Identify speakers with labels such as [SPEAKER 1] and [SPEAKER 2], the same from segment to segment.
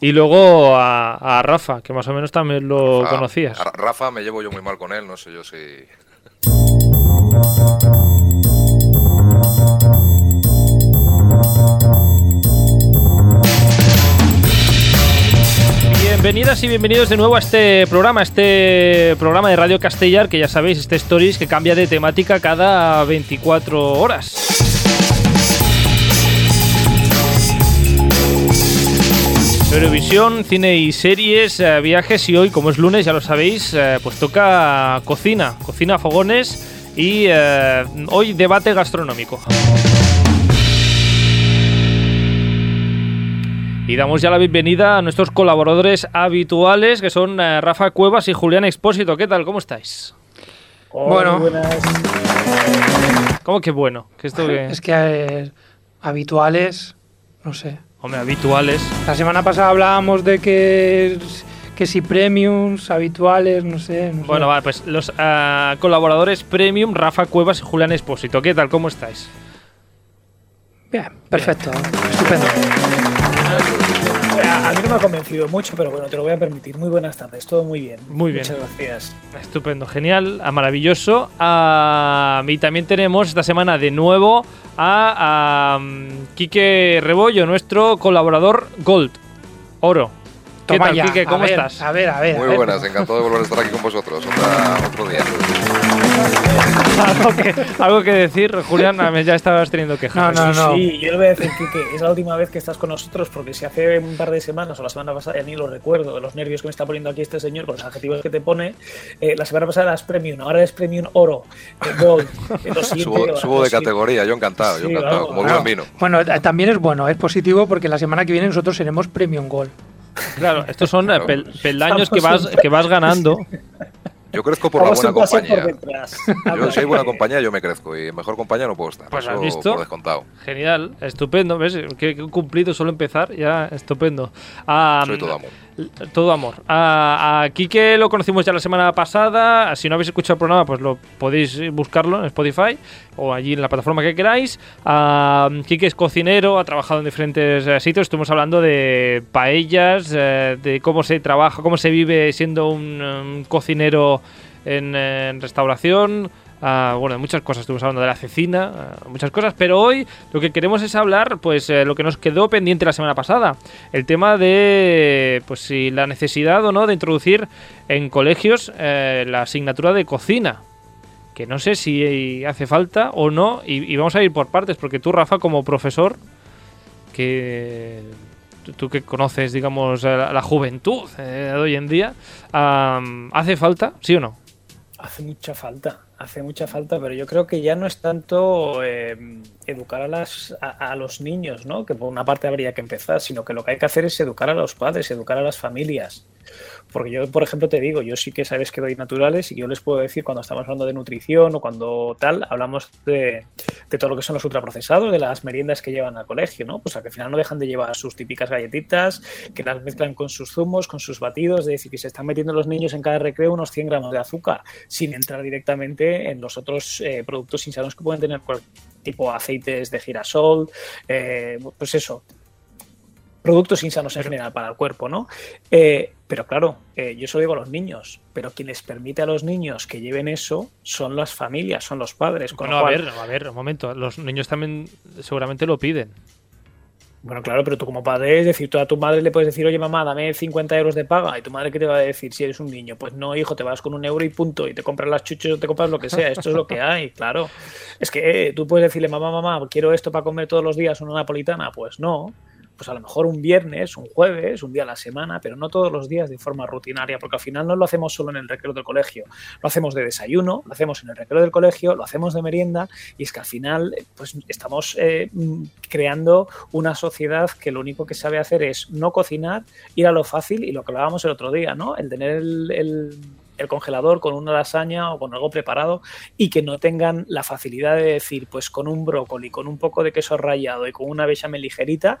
[SPEAKER 1] Y luego a, Rafa, que más o menos también lo conocías.
[SPEAKER 2] Rafa me llevo yo muy mal con él, no sé yo si...
[SPEAKER 1] Bienvenidas y bienvenidos de nuevo a este programa, este programa de Radio Castellar, que ya sabéis, este Stories que cambia de temática cada 24 horas. Eurovisión, cine y series, eh, viajes y hoy, como es lunes, ya lo sabéis, eh, pues toca cocina, cocina, fogones y eh, hoy debate gastronómico. Y damos ya la bienvenida a nuestros colaboradores habituales, que son eh, Rafa Cuevas y Julián Expósito. ¿Qué tal? ¿Cómo estáis?
[SPEAKER 3] bueno.
[SPEAKER 1] ¿Cómo que bueno? esto
[SPEAKER 3] Es que eh, habituales, no sé.
[SPEAKER 1] Hombre, habituales.
[SPEAKER 3] La semana pasada hablábamos de que que si premiums, habituales, no sé.
[SPEAKER 1] bueno, vale, pues los eh, colaboradores premium, Rafa Cuevas y Julián Expósito. ¿Qué tal? ¿Cómo estáis?
[SPEAKER 3] Bien, perfecto, estupendo.
[SPEAKER 4] A, mí no me ha convencido mucho, pero bueno, te lo voy a permitir. Muy buenas tardes, todo muy bien.
[SPEAKER 1] Muy bien.
[SPEAKER 4] Muchas gracias.
[SPEAKER 1] Estupendo, genial, maravilloso. y también tenemos esta semana de nuevo a, Quique Rebollo, nuestro colaborador Gold, Oro. ¿Qué tal, Quique? ¿Cómo estás?
[SPEAKER 3] A ver, a ver.
[SPEAKER 2] Muy buenas, encantado de volver a estar aquí con vosotros. otro día.
[SPEAKER 1] ¿Algo que, decir, Julián? Ya estabas teniendo quejas.
[SPEAKER 4] No, no, no. Sí, yo le voy a decir que es la última vez que estás con nosotros porque si hace un par de semanas o la semana pasada, ya ni lo recuerdo, de los nervios que me está poniendo aquí este señor con los adjetivos que te pone, eh, la semana pasada eras Premium, ahora eres Premium Oro, eh, Gold.
[SPEAKER 2] Eh, subo, de categoría, yo encantado, yo encantado, como buen vino.
[SPEAKER 3] Bueno, también es bueno, es positivo porque la semana que viene nosotros seremos Premium Gold.
[SPEAKER 1] Claro, estos son peldaños que vas, que vas ganando.
[SPEAKER 2] Yo crezco por la buena compañía. Yo, si hay buena compañía, yo me crezco. Y mejor compañía no puedo estar.
[SPEAKER 1] Pues has visto.
[SPEAKER 2] descontado.
[SPEAKER 1] Genial, estupendo. ¿Ves? Que he cumplido solo empezar, ya estupendo.
[SPEAKER 2] Soy todo amor.
[SPEAKER 1] Todo amor. A, a lo conocimos ya la semana pasada. Si no habéis escuchado el programa, pues lo podéis buscarlo en Spotify o allí en la plataforma que queráis. A, Quique es cocinero, ha trabajado en diferentes eh, sitios. Estuvimos hablando de paellas, eh, de cómo se trabaja, cómo se vive siendo un, cocinero en restauración. Ah, bueno, de muchas cosas, estuvimos hablando de la cecina, ah, muchas cosas, pero hoy lo que queremos es hablar, pues, eh, lo que nos quedó pendiente la semana pasada, el tema de, pues, si la necesidad o no de introducir en colegios eh, la asignatura de cocina, que no sé si hace falta o no, y, vamos a ir por partes, porque tú, Rafa, como profesor, que tú que conoces, digamos, la, juventud eh, de hoy en día, ¿hace falta, sí o no?
[SPEAKER 4] Hace mucha falta hace mucha falta, pero yo creo que ya no es tanto eh, educar a, las, a, los niños, ¿no? que por una parte habría que empezar, sino que lo que hay que hacer es educar a los padres, educar a las familias. Porque yo, por ejemplo, te digo, yo sí que sabes que doy naturales y yo les puedo decir cuando estamos hablando de nutrición o cuando tal, hablamos de, todo lo que son los ultraprocesados, de las meriendas que llevan al colegio, ¿no? Pues al final no dejan de llevar sus típicas galletitas, que las mezclan con sus zumos, con sus batidos, es decir, que se están metiendo los niños en cada recreo unos 100 gramos de azúcar, sin entrar directamente en los otros eh, productos insanos que pueden tener tipo aceites de girasol, eh, pues eso, productos insanos en general para el cuerpo, ¿no? Eh, pero claro, eh, yo eso digo a los niños, pero quien les permite a los niños que lleven eso son las familias, son los padres.
[SPEAKER 1] Bueno, a ver, a ver, un momento, los niños también seguramente lo piden.
[SPEAKER 4] Bueno, claro, pero tú como padre, es decir, tú a tu madre le puedes decir, oye mamá, dame 50 euros de paga, y tu madre qué te va a decir si eres un niño, pues no, hijo, te vas con un euro y punto, y te compras las chuches o te compras lo que sea, esto es lo que hay, claro. Es que eh, tú puedes decirle, mamá, mamá, quiero esto para comer todos los días una napolitana, pues no, pues a lo mejor un viernes, un jueves, un día a la semana, pero no todos los días de forma rutinaria, porque al final no lo hacemos solo en el recreo del colegio, lo hacemos de desayuno, lo hacemos en el recreo del colegio, lo hacemos de merienda, y es que al final pues estamos eh, creando una sociedad que lo único que sabe hacer es no cocinar, ir a lo fácil y lo que hablábamos el otro día, ¿no? El tener el, congelador con una lasaña o con algo preparado y que no tengan la facilidad de decir, pues con un brócoli, con un poco de queso rallado y con una bechamel ligerita,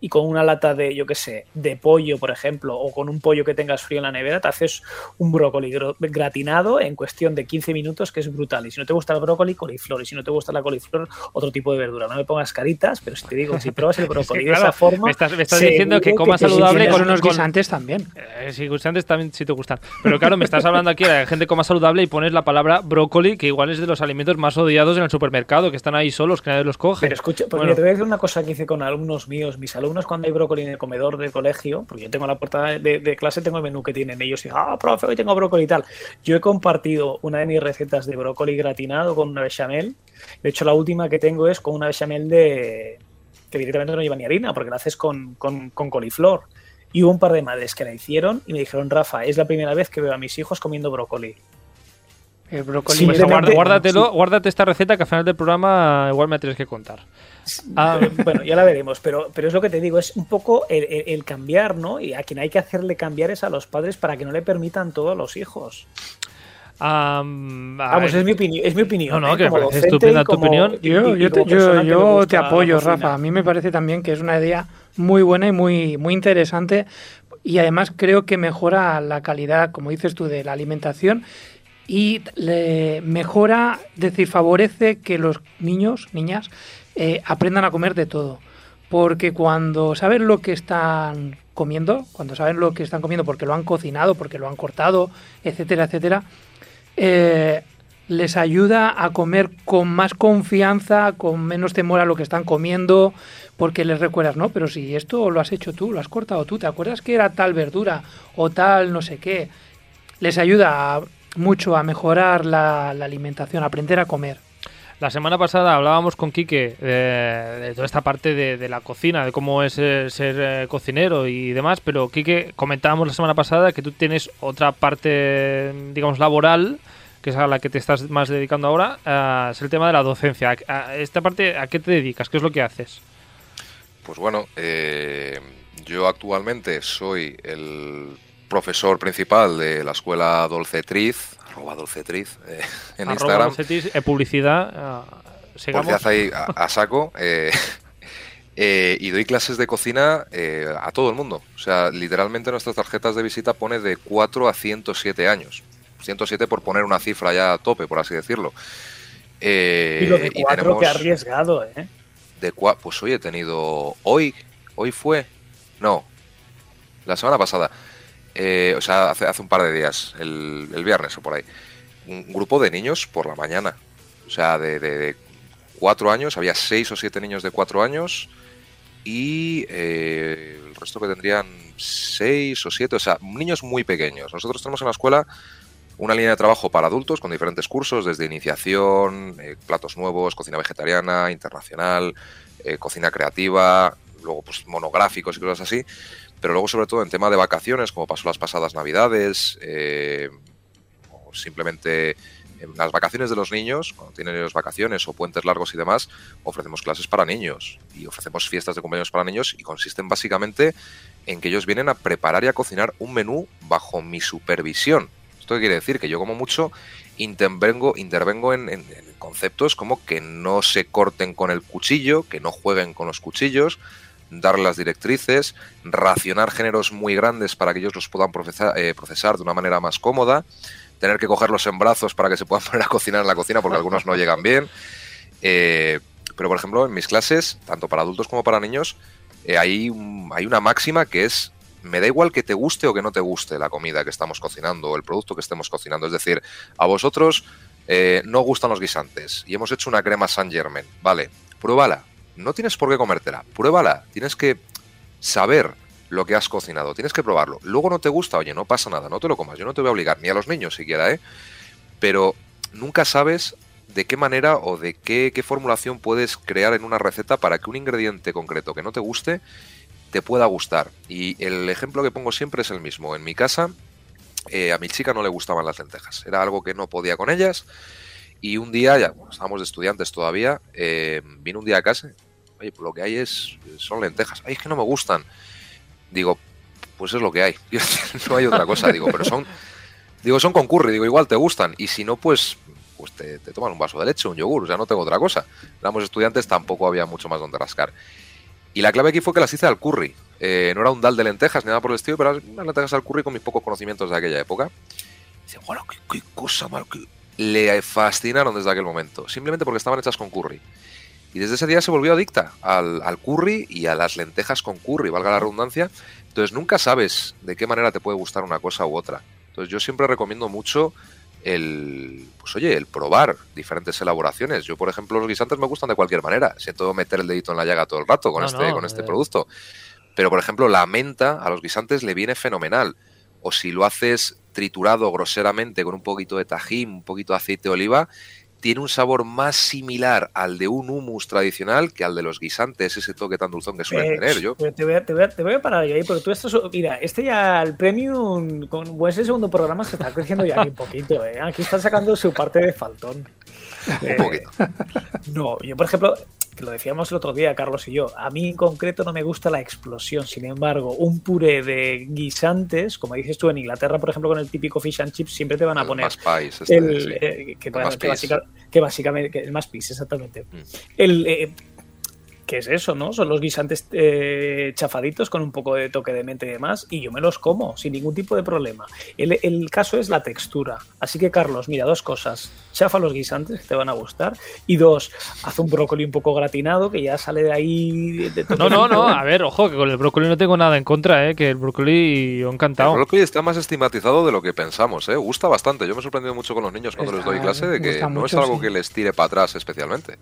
[SPEAKER 4] y con una lata de, yo qué sé, de pollo, por ejemplo, o con un pollo que tengas frío en la nevera, te haces un brócoli gratinado en cuestión de 15 minutos, que es brutal. Y si no te gusta el brócoli, coliflor. Y si no te gusta la coliflor, otro tipo de verdura. No me pongas caritas, pero si te digo, si pruebas el brócoli de esa forma.
[SPEAKER 1] Me estás, diciendo que comas saludable
[SPEAKER 3] con unos guisantes también.
[SPEAKER 1] Eh, sí, guisantes también si te gustan. Pero claro, me estás hablando aquí de gente coma saludable y pones la palabra brócoli, que igual es de los alimentos más odiados en el supermercado, que están ahí solos, que nadie los coge.
[SPEAKER 4] Pero escucha, porque te voy a decir una cosa que hice con alumnos míos, mis alumnos cuando hay brócoli en el comedor del colegio, porque yo tengo la puerta de, clase, tengo el menú que tienen ellos y ah, profe, hoy tengo brócoli y tal. Yo he compartido una de mis recetas de brócoli gratinado con una bechamel. De hecho, la última que tengo es con una bechamel de que directamente no lleva ni harina, porque la haces con, con, con coliflor. Y hubo un par de madres que la hicieron y me dijeron, Rafa, es la primera vez que veo a mis hijos comiendo brócoli.
[SPEAKER 1] El brócoli. Pues guárdatelo, guárdate esta receta que al final del programa igual me tienes que contar.
[SPEAKER 4] Ah. Bueno, ya la veremos, pero, pero es lo que te digo, es un poco el, cambiar, ¿no? Y a quien hay que hacerle cambiar es a los padres para que no le permitan todo a los hijos. Vamos, es mi, opinión, es mi opinión.
[SPEAKER 1] No, no, ¿eh? que estupenda tu opinión.
[SPEAKER 3] Yo, yo, te, yo te, apoyo, Rafa. A mí me parece también que es una idea muy buena y muy, muy interesante. Y además creo que mejora la calidad, como dices tú, de la alimentación y le mejora, es decir, favorece que los niños, niñas, eh, aprendan a comer de todo. Porque cuando saben lo que están comiendo, cuando saben lo que están comiendo porque lo han cocinado, porque lo han cortado, etcétera, etcétera, eh, les ayuda a comer con más confianza, con menos temor a lo que están comiendo, porque les recuerdas, no, pero si esto lo has hecho tú, lo has cortado tú, ¿te acuerdas que era tal verdura o tal no sé qué? Les ayuda a mucho a mejorar la, alimentación, aprender a comer.
[SPEAKER 1] La semana pasada hablábamos con Quique eh, de toda esta parte de, la cocina, de cómo es ser eh, cocinero y demás, pero Quique, comentábamos la semana pasada que tú tienes otra parte, digamos, laboral, que es a la que te estás más dedicando ahora, eh, es el tema de la docencia. esta parte, ¿a qué te dedicas? ¿Qué es lo que haces?
[SPEAKER 2] Pues bueno, yo actualmente soy el profesor principal de la escuela Dolcetriz, arroba Dolcetriz eh, en Instagram.
[SPEAKER 1] Dolcetriz, eh, publicidad.
[SPEAKER 2] Uh, publicidad ahí a, saco. y doy clases de cocina a todo el mundo. O sea, literalmente nuestras tarjetas de visita pone de 4 a 107 años. 107 por poner una cifra ya a tope, por así decirlo.
[SPEAKER 4] y lo de 4 que arriesgado, ¿eh?
[SPEAKER 2] De pues hoy he tenido. Hoy, hoy fue. No, la semana pasada eh, o sea, hace, hace, un par de días, el, viernes o por ahí, un grupo de niños por la mañana. O sea, de, cuatro años, había seis o siete niños de cuatro años y eh, el resto que tendrían seis o siete, o sea, niños muy pequeños. Nosotros tenemos en la escuela una línea de trabajo para adultos con diferentes cursos, desde iniciación, eh, platos nuevos, cocina vegetariana, internacional, cocina creativa, luego pues monográficos y cosas así pero luego sobre todo en tema de vacaciones, como pasó las pasadas navidades, eh, o simplemente en las vacaciones de los niños, cuando tienen ellos vacaciones o puentes largos y demás, ofrecemos clases para niños y ofrecemos fiestas de cumpleaños para niños y consisten básicamente en que ellos vienen a preparar y a cocinar un menú bajo mi supervisión. Esto quiere decir que yo como mucho intervengo, intervengo en, en conceptos como que no se corten con el cuchillo, que no jueguen con los cuchillos, dar las directrices, racionar géneros muy grandes para que ellos los puedan eh, procesar, de una manera más cómoda, tener que cogerlos en brazos para que se puedan poner a cocinar en la cocina porque algunos no llegan bien. Eh, pero, por ejemplo, en mis clases, tanto para adultos como para niños, eh, hay, hay una máxima que es me da igual que te guste o que no te guste la comida que estamos cocinando o el producto que estemos cocinando. Es decir, a vosotros no gustan los guisantes y hemos hecho una crema San Germain. Vale, pruébala, no tienes por qué comértela, pruébala, tienes que saber lo que has cocinado, tienes que probarlo. Luego no te gusta, oye, no pasa nada, no te lo comas, yo no te voy a obligar, ni a los niños siquiera, ¿eh? Pero nunca sabes de qué manera o de qué, formulación puedes crear en una receta para que un ingrediente concreto que no te guste te pueda gustar. Y el ejemplo que pongo siempre es el mismo. En mi casa, eh, a mi chica no le gustaban las lentejas, era algo que no podía con ellas. Y un día, ya estábamos de estudiantes todavía, eh, vino un día a casa, oye, pues lo que hay es son lentejas. Ay, es que no me gustan. Digo, pues es lo que hay. no hay otra cosa, digo, pero son digo, son con curry, digo, igual te gustan y si no pues pues te, toman un vaso de leche, un yogur, o sea, no tengo otra cosa. Éramos estudiantes, tampoco había mucho más donde rascar. Y la clave aquí fue que las hice al curry. Eh, no era un dal de lentejas ni nada por el estilo, pero unas lentejas al curry con mis pocos conocimientos de aquella época. Dice, bueno, qué, cosa, mal, Le fascinaron desde aquel momento, simplemente porque estaban hechas con curry. Y desde ese día se volvió adicta al, al, curry y a las lentejas con curry, valga la redundancia. Entonces nunca sabes de qué manera te puede gustar una cosa u otra. Entonces yo siempre recomiendo mucho el, pues oye, el probar diferentes elaboraciones. Yo, por ejemplo, los guisantes me gustan de cualquier manera. Siento meter el dedito en la llaga todo el rato con este, con este eh. producto. Pero, por ejemplo, la menta a los guisantes le viene fenomenal. O si lo haces triturado groseramente con un poquito de tajín, un poquito de aceite de oliva, tiene un sabor más similar al de un hummus tradicional que al de los guisantes, ese toque tan dulzón que suelen eh, tener. Yo.
[SPEAKER 4] Te voy, a, te, voy a, parar ahí, porque tú estás. Mira, este ya, el premium, con ese segundo programa se está creciendo ya un poquito. ¿eh? Aquí están sacando su parte de faltón.
[SPEAKER 2] un poquito.
[SPEAKER 4] No, yo, por ejemplo, lo decíamos el otro día, Carlos y yo, a mí en concreto no me gusta la explosión. Sin embargo, un puré de guisantes, como dices tú en Inglaterra, por ejemplo, con el típico fish and chips, siempre te van a poner
[SPEAKER 2] este, el, eh,
[SPEAKER 4] que, básicamente, el más pis, exactamente. Mm. El, eh, ¿Qué es eso, no? Son los guisantes eh, chafaditos con un poco de toque de mente y demás, y yo me los como sin ningún tipo de problema. El, caso es la textura. Así que, Carlos, mira, dos cosas. Chafa los guisantes, que te van a gustar, y dos, haz un brócoli un poco gratinado, que ya sale de ahí. De
[SPEAKER 1] no, no, no, a ver, ojo, que con el brócoli no tengo nada en contra, ¿eh? que el brócoli, yo encantado.
[SPEAKER 2] El brócoli está más estigmatizado de lo que pensamos, ¿eh? gusta bastante. Yo me he sorprendido mucho con los niños cuando les doy clase de que no es algo que les tire para atrás especialmente.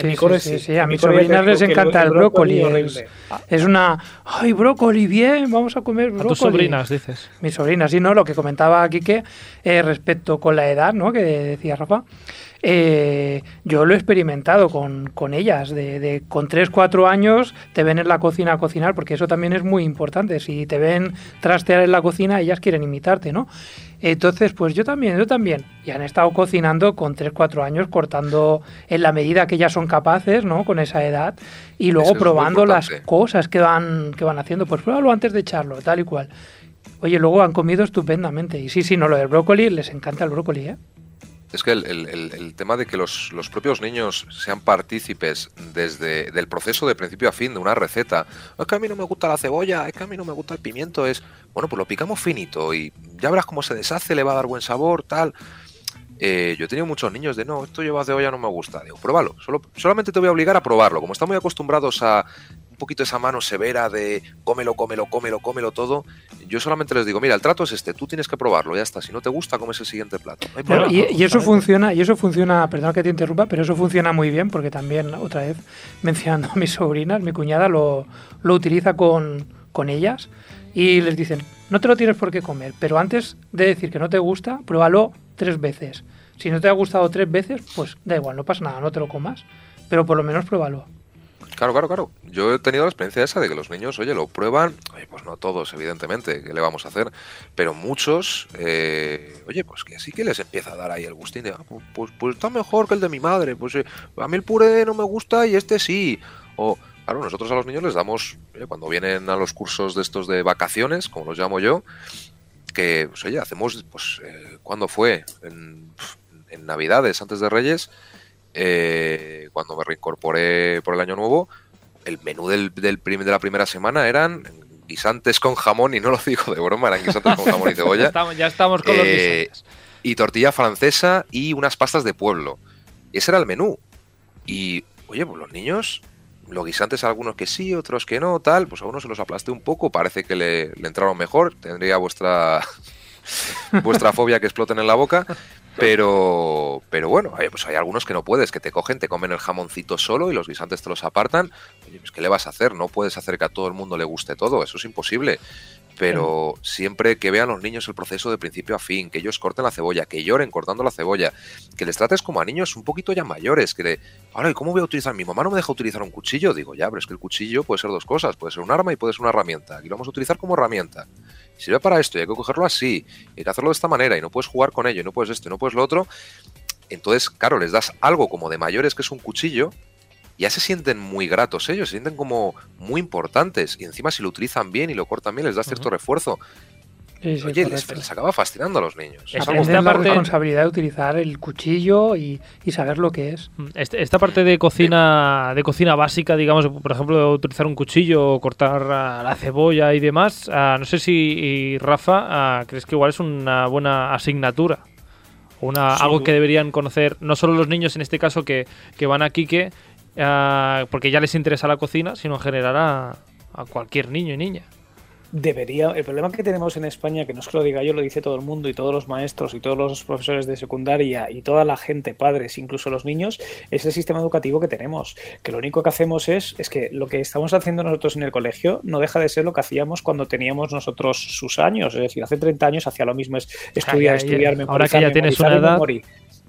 [SPEAKER 3] Sí, sí, A mis sobrinas les encanta el, brócoli. Es, una. ¡Ay, brócoli! Bien, vamos a comer brócoli.
[SPEAKER 1] A tus sobrinas, dices.
[SPEAKER 3] Mis sobrinas, sí, ¿no? Lo que comentaba aquí que eh, respecto con la edad, ¿no? Que decía Rafa. Eh, yo lo he experimentado con, con ellas. De, de, con 3, 4 años te ven en la cocina a cocinar, porque eso también es muy importante. Si te ven trastear en la cocina, ellas quieren imitarte, ¿no? Entonces, pues yo también, yo también. Y han estado cocinando con 3, 4 años, cortando en la medida que ya son capaces, ¿no? Con esa edad. Y luego probando las cosas que van, que van haciendo. Pues pruébalo antes de echarlo, tal y cual. Oye, luego han comido estupendamente. Y sí, sí, no, lo del brócoli, les encanta el brócoli, ¿eh?
[SPEAKER 2] Es que el, tema de que los, propios niños sean partícipes desde del proceso de principio a fin de una receta, es que a mí no me gusta la cebolla, es que a mí no me gusta el pimiento, es, bueno, pues lo picamos finito y ya verás cómo se deshace, le va a dar buen sabor, tal. Eh, yo he tenido muchos niños de, no, esto lleva cebolla, no me gusta. Digo, pruébalo, Solo, solamente te voy a obligar a probarlo. Como están muy acostumbrados a poquito esa mano severa de cómelo, cómelo, cómelo, cómelo todo. Yo solamente les digo, mira, el trato es este, tú tienes que probarlo, ya está. Si no te gusta, comes el siguiente plato.
[SPEAKER 3] y, eso funciona, y eso funciona, perdón que te interrumpa, pero eso funciona muy bien porque también, otra vez, mencionando a mis sobrinas, mi cuñada lo, lo utiliza con, con ellas y les dicen, no te lo tienes por qué comer, pero antes de decir que no te gusta, pruébalo tres veces. Si no te ha gustado tres veces, pues da igual, no pasa nada, no te lo comas, pero por lo menos pruébalo.
[SPEAKER 2] Claro, claro, claro. Yo he tenido la experiencia esa de que los niños, oye, lo prueban, oye, pues no todos, evidentemente, ¿qué le vamos a hacer? Pero muchos, eh, oye, pues que sí que les empieza a dar ahí el gustín de, ah, pues, está mejor que el de mi madre, pues eh, a mí el puré no me gusta y este sí. O, claro, nosotros a los niños les damos, cuando vienen a los cursos de estos de vacaciones, como los llamo yo, que, pues oye, hacemos, pues, eh, ¿cuándo fue? En, en Navidades, antes de Reyes, eh, cuando me reincorporé por el año nuevo, el menú del, del de la primera semana eran guisantes con jamón, y no lo digo de broma, eran guisantes con jamón y cebolla.
[SPEAKER 1] ya estamos con los eh, guisantes.
[SPEAKER 2] Y tortilla francesa y unas pastas de pueblo. Ese era el menú. Y, oye, pues los niños, los guisantes algunos que sí, otros que no, tal, pues a uno se los aplasté un poco, parece que le, le entraron mejor, tendría vuestra vuestra fobia que exploten en la boca, pero, pero bueno, hay, pues hay algunos que no puedes, que te cogen, te comen el jamoncito solo y los guisantes te los apartan. Pues ¿qué le vas a hacer? No puedes hacer que a todo el mundo le guste todo, eso es imposible pero siempre que vean los niños el proceso de principio a fin, que ellos corten la cebolla, que lloren cortando la cebolla, que les trates como a niños un poquito ya mayores, que de, ahora, ¿y cómo voy a utilizar? Mi mamá no me deja utilizar un cuchillo, digo, ya, pero es que el cuchillo puede ser dos cosas, puede ser un arma y puede ser una herramienta, aquí lo vamos a utilizar como herramienta. Sirve para esto y hay que cogerlo así, hay que hacerlo de esta manera y no puedes jugar con ello, y no puedes esto, y no puedes lo otro. Entonces, claro, les das algo como de mayores que es un cuchillo ya se sienten muy gratos ellos, se sienten como muy importantes. Y encima si lo utilizan bien y lo cortan bien, les da cierto refuerzo. Oye, les, acaba fascinando a los niños.
[SPEAKER 3] Aprenden la responsabilidad de utilizar el cuchillo y, saber lo que es.
[SPEAKER 1] Mm, este, esta parte de cocina de cocina básica, digamos, por ejemplo, utilizar un cuchillo o cortar ah, la cebolla y demás, ah, no sé si Rafa ah, crees que igual es una buena asignatura. Una, algo que deberían conocer no solo los niños en este caso que, que van a Quique porque ya les interesa la cocina, sino en general a cualquier niño y niña
[SPEAKER 4] debería. El problema que tenemos en España, que no es que lo diga yo, lo dice todo el mundo y todos los maestros y todos los profesores de secundaria y toda la gente, padres, incluso los niños, es el sistema educativo que tenemos. Que lo único que hacemos es, es que lo que estamos haciendo nosotros en el colegio no deja de ser lo que hacíamos cuando teníamos nosotros sus años. Es decir, hace 30 años hacía lo mismo, es estudiar, estudiar, memorizar,
[SPEAKER 1] Ahora que ya tienes una edad.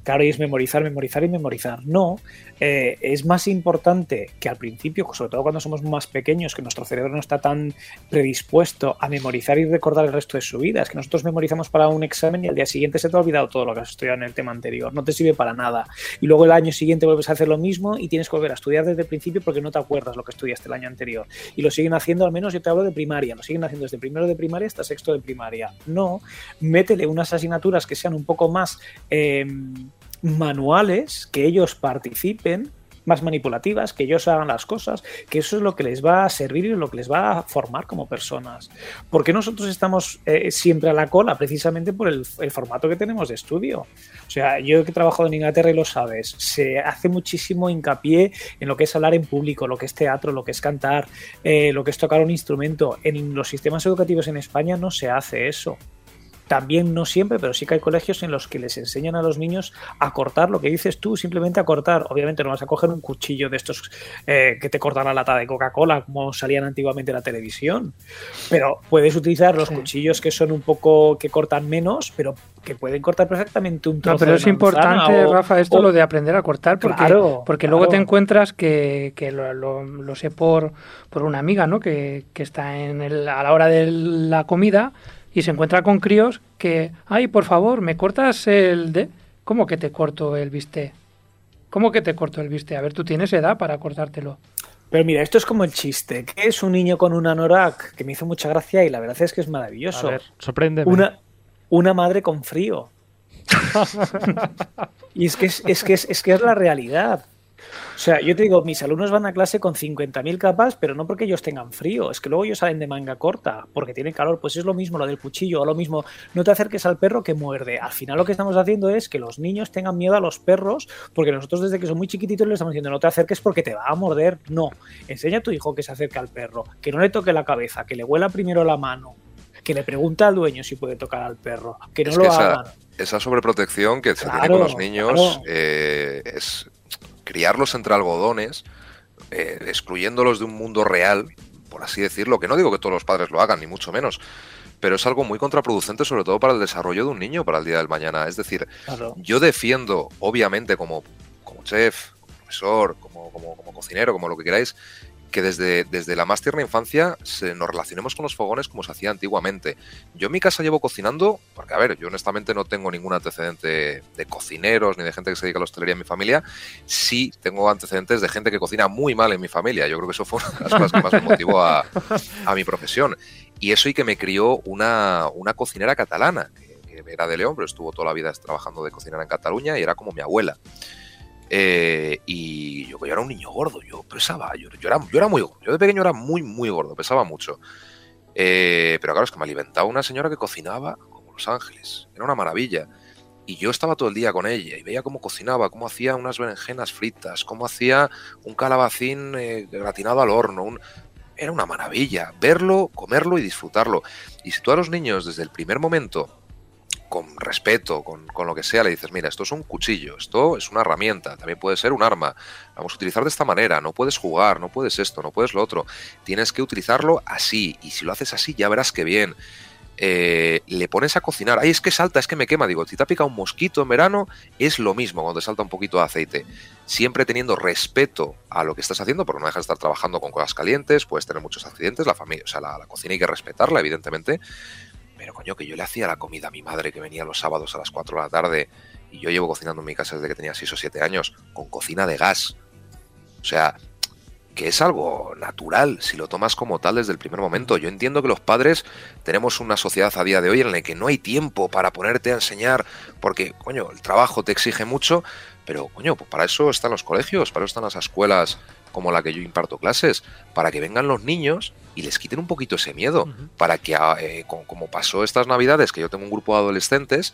[SPEAKER 4] Claro, y es memorizar, memorizar y memorizar. No, eh, es más importante que al principio, sobre todo cuando somos más pequeños, que nuestro cerebro no está tan predispuesto a memorizar y recordar el resto de su vida. Es que nosotros memorizamos para un examen y al día siguiente se te ha olvidado todo lo que has estudiado en el tema anterior. No te sirve para nada. Y luego el año siguiente vuelves a hacer lo mismo y tienes que volver a estudiar desde el principio porque no te acuerdas lo que estudiaste el año anterior. Y lo siguen haciendo, al menos yo te hablo de primaria, lo siguen haciendo desde primero de primaria hasta sexto de primaria. No, métele unas asignaturas que sean un poco más... Eh, manuales, que ellos participen, más manipulativas, que ellos hagan las cosas, que eso es lo que les va a servir y lo que les va a formar como personas. Porque nosotros estamos eh, siempre a la cola? Precisamente por el, formato que tenemos de estudio. O sea, yo que he trabajado en Inglaterra y lo sabes, se hace muchísimo hincapié en lo que es hablar en público, lo que es teatro, lo que es cantar, eh, lo que es tocar un instrumento. En los sistemas educativos en España no se hace eso. También no siempre, pero sí que hay colegios en los que les enseñan a los niños a cortar lo que dices tú, simplemente a cortar. Obviamente no vas a coger un cuchillo de estos eh, que te cortan la lata de Coca-Cola, como salían antiguamente en la televisión. Pero puedes utilizar los cuchillos que son un poco, que cortan menos, pero que pueden cortar perfectamente un trozo.
[SPEAKER 3] No, pero es importante, Rafa, esto lo de aprender a cortar, porque, porque luego te encuentras que, que lo, lo, sé por, por una amiga, ¿no? Que, que está en el, a la hora de la comida y se encuentra con críos que, ay, por favor, ¿me cortas el de...? ¿Cómo que te corto el bistec? ¿Cómo que te corto el bistec? A ver, tú tienes edad para cortártelo.
[SPEAKER 4] Pero mira, esto es como el chiste, que es un niño con un anorak, que me hizo mucha gracia y la verdad es que es maravilloso. A ver,
[SPEAKER 1] sorpréndeme.
[SPEAKER 4] Una, una madre con frío. y es que es, que es que es la realidad. O sea, yo te digo, mis alumnos van a clase con 50.000 capas, pero no porque ellos tengan frío, es que luego ellos salen de manga corta porque tienen calor. Pues es lo mismo lo del cuchillo, o lo mismo, no te acerques al perro que muerde. Al final lo que estamos haciendo es que los niños tengan miedo a los perros, porque nosotros desde que son muy chiquititos les estamos diciendo, no te acerques porque te va a morder. No, enseña a tu hijo que se acerque al perro, que no le toque la cabeza, que le huela primero la mano, que le pregunte al dueño si puede tocar al perro, que no lo hagan.
[SPEAKER 2] Esa sobreprotección que se tiene con los niños eh, es criarlos entre algodones, eh, excluyéndolos de un mundo real, por así decirlo, que no digo que todos los padres lo hagan, ni mucho menos, pero es algo muy contraproducente, sobre todo para el desarrollo de un niño para el día del mañana. Es decir, yo defiendo, obviamente, como, como chef, como profesor, como, como, como cocinero, como lo que queráis, que desde, desde la más tierna infancia nos relacionemos con los fogones como se hacía antiguamente. Yo en mi casa llevo cocinando, porque a ver, yo honestamente no tengo ningún antecedente de cocineros ni de gente que se dedica a la hostelería en mi familia. Sí tengo antecedentes de gente que cocina muy mal en mi familia. Yo creo que eso fue una de las cosas que más me motivó a, mi profesión. Y eso y que me crió una, una cocinera catalana, que, era de León, pero estuvo toda la vida trabajando de cocinera en Cataluña y era como mi abuela. Eh, y yo, yo, era un niño gordo, yo pesaba, yo, era, yo era muy gordo, yo de pequeño era muy, muy gordo, pesaba mucho. Eh, pero claro, es que me alimentaba una señora que cocinaba como Los Ángeles, era una maravilla. Y yo estaba todo el día con ella y veía cómo cocinaba, cómo hacía unas berenjenas fritas, cómo hacía un calabacín eh, gratinado al horno. Era una maravilla verlo, comerlo y disfrutarlo. Y si tú a los niños desde el primer momento con respeto, con, lo que sea, le dices, mira, esto es un cuchillo, esto es una herramienta, también puede ser un arma, vamos a utilizar de esta manera, no puedes jugar, no puedes esto, no puedes lo otro, tienes que utilizarlo así, y si lo haces así ya verás que bien. Eh, le pones a cocinar, ay, es que salta, es que me quema, digo, si te ha picado un mosquito en verano, es lo mismo cuando te salta un poquito de aceite, siempre teniendo respeto a lo que estás haciendo, porque no dejas de estar trabajando con cosas calientes, puedes tener muchos accidentes, la familia, o sea, la cocina hay que respetarla, evidentemente, pero coño, que yo le hacía la comida a mi madre que venía los sábados a las 4 de la tarde y yo llevo cocinando en mi casa desde que tenía 6 o 7 años con cocina de gas. O sea, que es algo natural si lo tomas como tal desde el primer momento. Yo entiendo que los padres tenemos una sociedad a día de hoy en la que no hay tiempo para ponerte a enseñar porque, coño, el trabajo te exige mucho, pero, coño, pues para eso están los colegios, para eso están las escuelas como la que yo imparto clases, para que vengan los niños y les quiten un poquito ese miedo, para que, ah, eh, como, pasó estas navidades, que yo tengo un grupo de adolescentes,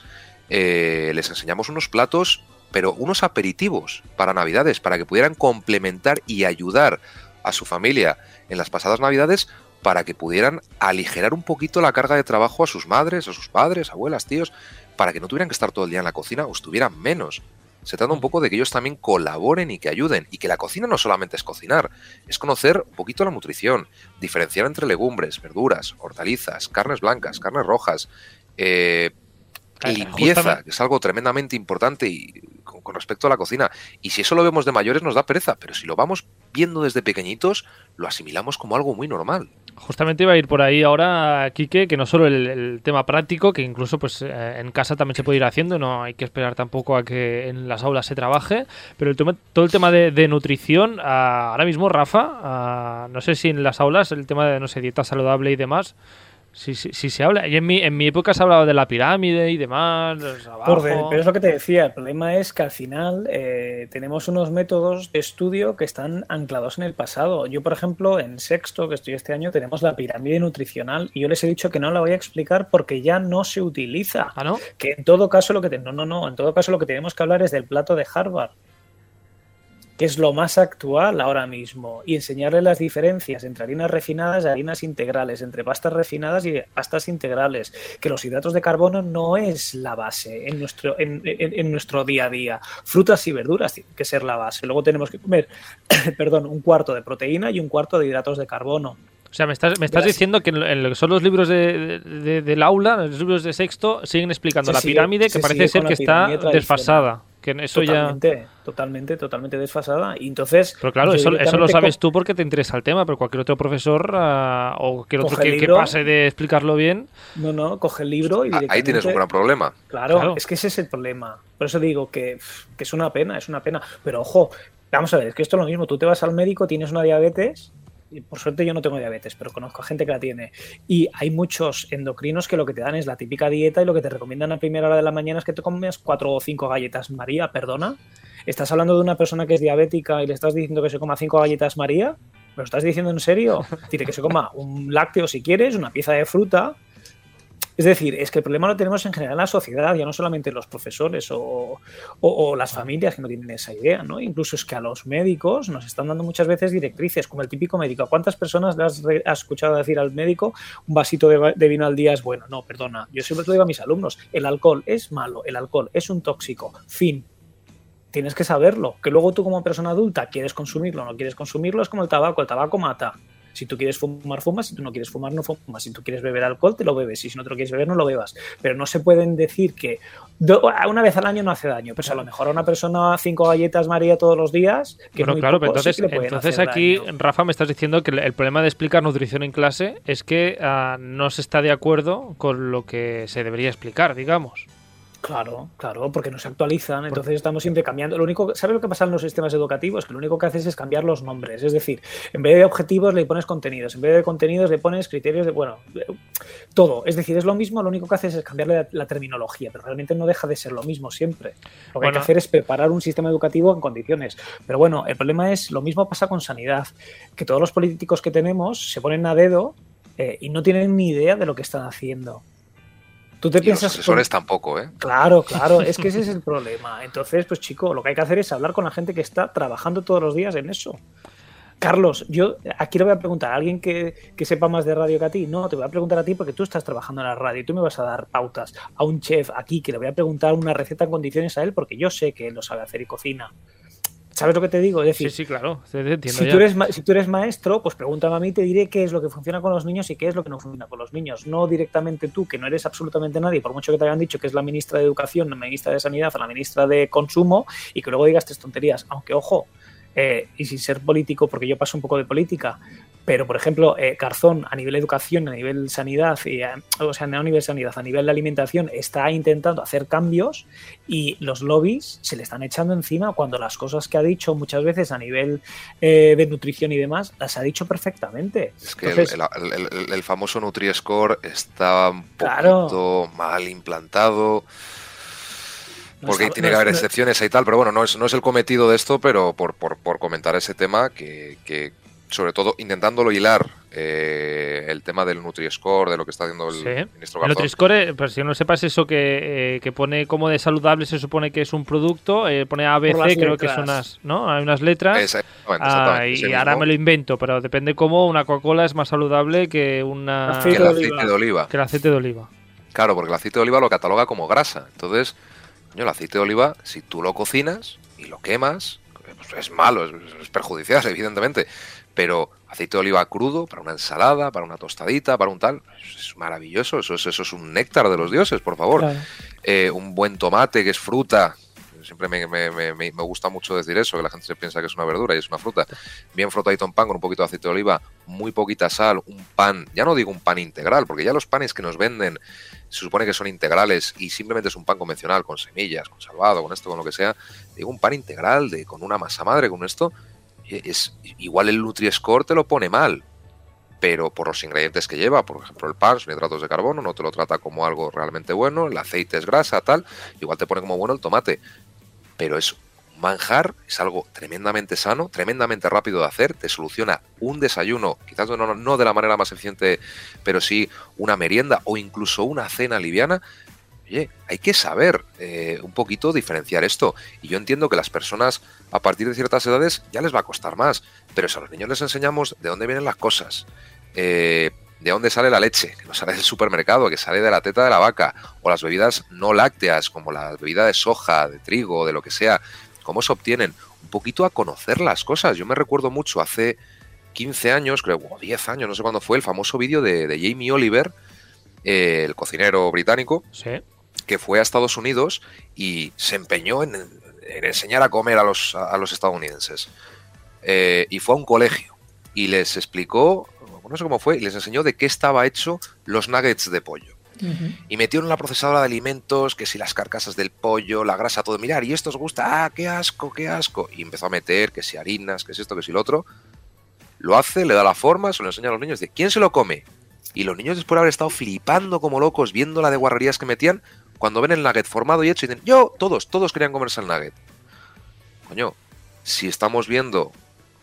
[SPEAKER 2] eh, les enseñamos unos platos pero unos aperitivos para Navidades, para que pudieran complementar y ayudar a su familia en las pasadas Navidades para que pudieran aligerar un poquito la carga de trabajo a sus madres, a sus padres, abuelas, tíos, para que no tuvieran que estar todo el día en la cocina o estuvieran menos. Se trata un poco de que ellos también colaboren y que ayuden. Y que la cocina no solamente es cocinar, es conocer un poquito la nutrición, diferenciar entre legumbres, verduras, hortalizas, carnes blancas, carnes rojas, eh, limpieza, que es algo tremendamente importante y con, respecto a la cocina. Y si eso lo vemos de mayores nos da pereza, pero si lo vamos viendo desde pequeñitos, lo asimilamos como algo muy normal.
[SPEAKER 1] Justamente iba a ir por ahí ahora, Quique, que no solo el, tema práctico, que incluso pues eh, en casa también se puede ir haciendo, no hay que esperar tampoco a que en las aulas se trabaje, pero el tema, todo el tema de, nutrición, ahora mismo, Rafa, no sé si en las aulas el tema de, no sé, dieta saludable y demás, Sí, sí, sí se habla. Y en mi, en mi época se ha hablado de la pirámide y demás.
[SPEAKER 4] pero es lo que te decía. El problema es que al final eh, tenemos unos métodos de estudio que están anclados en el pasado. Yo, por ejemplo, en sexto, que estoy este año, tenemos la pirámide nutricional y yo les he dicho que no la voy a explicar porque ya no se utiliza.
[SPEAKER 1] ¿Ah, no?
[SPEAKER 4] Que en todo caso lo que no, no, no. En todo caso lo que tenemos que hablar es del plato de Harvard que es lo más actual ahora mismo, y enseñarle las diferencias entre harinas refinadas y harinas integrales, entre pastas refinadas y pastas integrales, que los hidratos de carbono no es la base en nuestro, en, nuestro día a día. Frutas y verduras tienen que ser la base. Luego tenemos que comer, perdón, un cuarto de proteína y un cuarto de hidratos de carbono.
[SPEAKER 1] O sea, me estás, me estás diciendo que en, son los libros de, del aula, los libros de sexto, siguen explicando la pirámide, que parece ser que está desfasada eso
[SPEAKER 4] totalmente, ya... totalmente, totalmente desfasada. Y entonces.
[SPEAKER 1] Pero claro, eso, eso, lo sabes tú porque te interesa el tema, pero cualquier otro profesor uh, o cualquier otro que, pase de explicarlo bien.
[SPEAKER 4] No, no, coge el libro y.
[SPEAKER 2] Ah, ahí tienes un gran problema.
[SPEAKER 4] Claro, es que ese es el problema. Por eso digo que, que es una pena, es una pena. Pero ojo, vamos a ver, es que esto es lo mismo. Tú te vas al médico, tienes una diabetes por suerte yo no tengo diabetes, pero conozco a gente que la tiene. Y hay muchos endocrinos que lo que te dan es la típica dieta y lo que te recomiendan a primera hora de la mañana es que te comes cuatro o cinco galletas María, perdona. ¿Estás hablando de una persona que es diabética y le estás diciendo que se coma cinco galletas María? ¿Me lo estás diciendo en serio? Dice que se coma un lácteo si quieres, una pieza de fruta es decir, es que el problema lo tenemos en general en la sociedad, ya no solamente los profesores o, las familias que no tienen esa idea, ¿no? Incluso es que a los médicos nos están dando muchas veces directrices, como el típico médico. ¿Cuántas personas le has, escuchado decir al médico un vasito de, de, vino al día es bueno? No, perdona. Yo siempre lo digo a mis alumnos, el alcohol es malo, el alcohol es un tóxico. Fin tienes que saberlo. Que luego tú como persona adulta quieres consumirlo o no quieres consumirlo, es como el tabaco, el tabaco mata. Si tú quieres fumar, fumas. Si tú no quieres fumar, no fumas. Si tú quieres beber alcohol, te lo bebes. Y si no te lo quieres beber, no lo bebas. Pero no se pueden decir que una vez al año no hace daño. Pero a lo mejor a una persona cinco galletas María todos los días.
[SPEAKER 1] Que bueno, claro, pero entonces, entonces aquí, Rafa, me estás diciendo que el problema de explicar nutrición en clase es que ah, no se está de acuerdo con lo que se debería explicar, digamos.
[SPEAKER 4] Claro, claro, porque no se actualizan, entonces estamos siempre cambiando. Lo único, ¿sabes lo que pasa en los sistemas educativos? Que lo único que haces es cambiar los nombres. Es decir, en vez de objetivos le pones contenidos, en vez de contenidos le pones criterios de, bueno, todo. Es decir, es lo mismo, lo único que haces es cambiarle la, terminología, pero realmente no deja de ser lo mismo siempre. Lo que hay que hacer es preparar un sistema educativo en condiciones. Pero bueno, el problema es, lo mismo pasa con sanidad, que todos los políticos que tenemos se ponen a dedo eh, y no tienen ni idea de lo que están haciendo.
[SPEAKER 2] Tú te piensas. Los asesores tampoco, ¿eh?
[SPEAKER 4] Claro, claro, es que ese es el problema. Entonces, pues chico, lo que hay que hacer es hablar con la gente que está trabajando todos los días en eso. Carlos, yo aquí le voy a preguntar a alguien que, sepa más de radio que a ti. No, te voy a preguntar a ti porque tú estás trabajando en la radio y tú me vas a dar pautas. A un chef aquí que le voy a preguntar una receta en condiciones a él porque yo sé que él lo sabe hacer y cocina. ¿Sabes lo que te digo? Es decir,
[SPEAKER 1] sí, sí, claro.
[SPEAKER 4] si, Tú eres, si tú eres maestro, pues pregúntame a mí, te diré qué es lo que funciona con los niños y qué es lo que no funciona con los niños. No directamente tú, que no eres absolutamente nadie, por mucho que te hayan dicho que es la ministra de Educación, la ministra de Sanidad o la ministra de Consumo, y que luego digas tres tonterías. Aunque, ojo, eh, y sin ser político, porque yo paso un poco de política, Pero, por ejemplo, eh, Garzón a nivel educación, a nivel sanidad, y o sea, no a nivel sanidad, a nivel de alimentación, está intentando hacer cambios y los lobbies se le están echando encima cuando las cosas que ha dicho muchas veces a nivel eh, de nutrición y demás las ha dicho perfectamente.
[SPEAKER 2] Es que el, famoso Nutri-Score está un poquito mal implantado. Porque tiene que haber excepciones y tal, pero bueno, no es, no es el cometido de esto, pero por, por, por comentar ese tema que, que, sobre todo intentándolo hilar eh, el tema del Nutri-Score, de lo que está haciendo el ministro
[SPEAKER 1] Garzón. El Nutri-Score, pues si no sepas eso que, eh, que, pone como de saludable, se supone que es un producto, eh, pone ABC, creo que son unas, ¿no? Hay unas letras. Exactamente, ah, y ahora me lo invento, pero depende cómo una Coca-Cola es más saludable que una...
[SPEAKER 2] Que el aceite de oliva.
[SPEAKER 1] Que el aceite de oliva.
[SPEAKER 2] Claro, porque el aceite de oliva lo cataloga como grasa. Entonces, el aceite de oliva, si tú lo cocinas y lo quemas, pues es malo, es perjudicial, evidentemente pero aceite de oliva crudo para una ensalada, para una tostadita, para un tal, es maravilloso, eso es, eso es un néctar de los dioses, por favor. Eh, un buen tomate que es fruta, siempre me, me, me, me, gusta mucho decir eso, que la gente se piensa que es una verdura y es una fruta. Bien frotadito en pan con un poquito de aceite de oliva, muy poquita sal, un pan, ya no digo un pan integral, porque ya los panes que nos venden se supone que son integrales y simplemente es un pan convencional con semillas, con salvado, con esto, con lo que sea. Digo un pan integral de con una masa madre, con esto, es igual el Nutri-Score te lo pone mal, pero por los ingredientes que lleva, por ejemplo el pan son hidratos de carbono, no te lo trata como algo realmente bueno, el aceite es grasa, tal, igual te pone como bueno el tomate, pero es manjar, es algo tremendamente sano, tremendamente rápido de hacer, te soluciona un desayuno, quizás no, no de la manera más eficiente, pero sí una merienda o incluso una cena liviana, oye, hay que saber eh, un poquito diferenciar esto. Y yo entiendo que las personas a partir de ciertas edades ya les va a costar más, pero si a los niños les enseñamos de dónde vienen las cosas, eh, de dónde sale la leche, que no sale del supermercado, que sale de la teta de la vaca, o las bebidas no lácteas, como la bebida de soja, de trigo, de lo que sea, cómo se obtienen, un poquito a conocer las cosas. Yo me recuerdo mucho hace 15 años, creo, o 10 años, no sé cuándo fue, el famoso vídeo de, Jamie Oliver, eh, el cocinero británico,
[SPEAKER 1] sí
[SPEAKER 2] que fue a Estados Unidos y se empeñó en, enseñar a comer a los, a los estadounidenses. Eh, y fue a un colegio y les explicó, no sé cómo fue, y les enseñó de qué estaba hecho los nuggets de pollo. Y metió en la procesadora de alimentos, que si las carcasas del pollo, la grasa, todo, mirar, y esto os gusta, ah, qué asco, qué asco. Y empezó a meter, que si harinas, que si esto, que si lo otro. Lo hace, le da la forma, se lo enseña a los niños, de quién se lo come. Y los niños, después de haber estado flipando como locos, viendo la de guarrerías que metían, cuando ven el nugget formado y hecho, dicen, yo, todos, todos querían comerse el nugget. Coño, si estamos viendo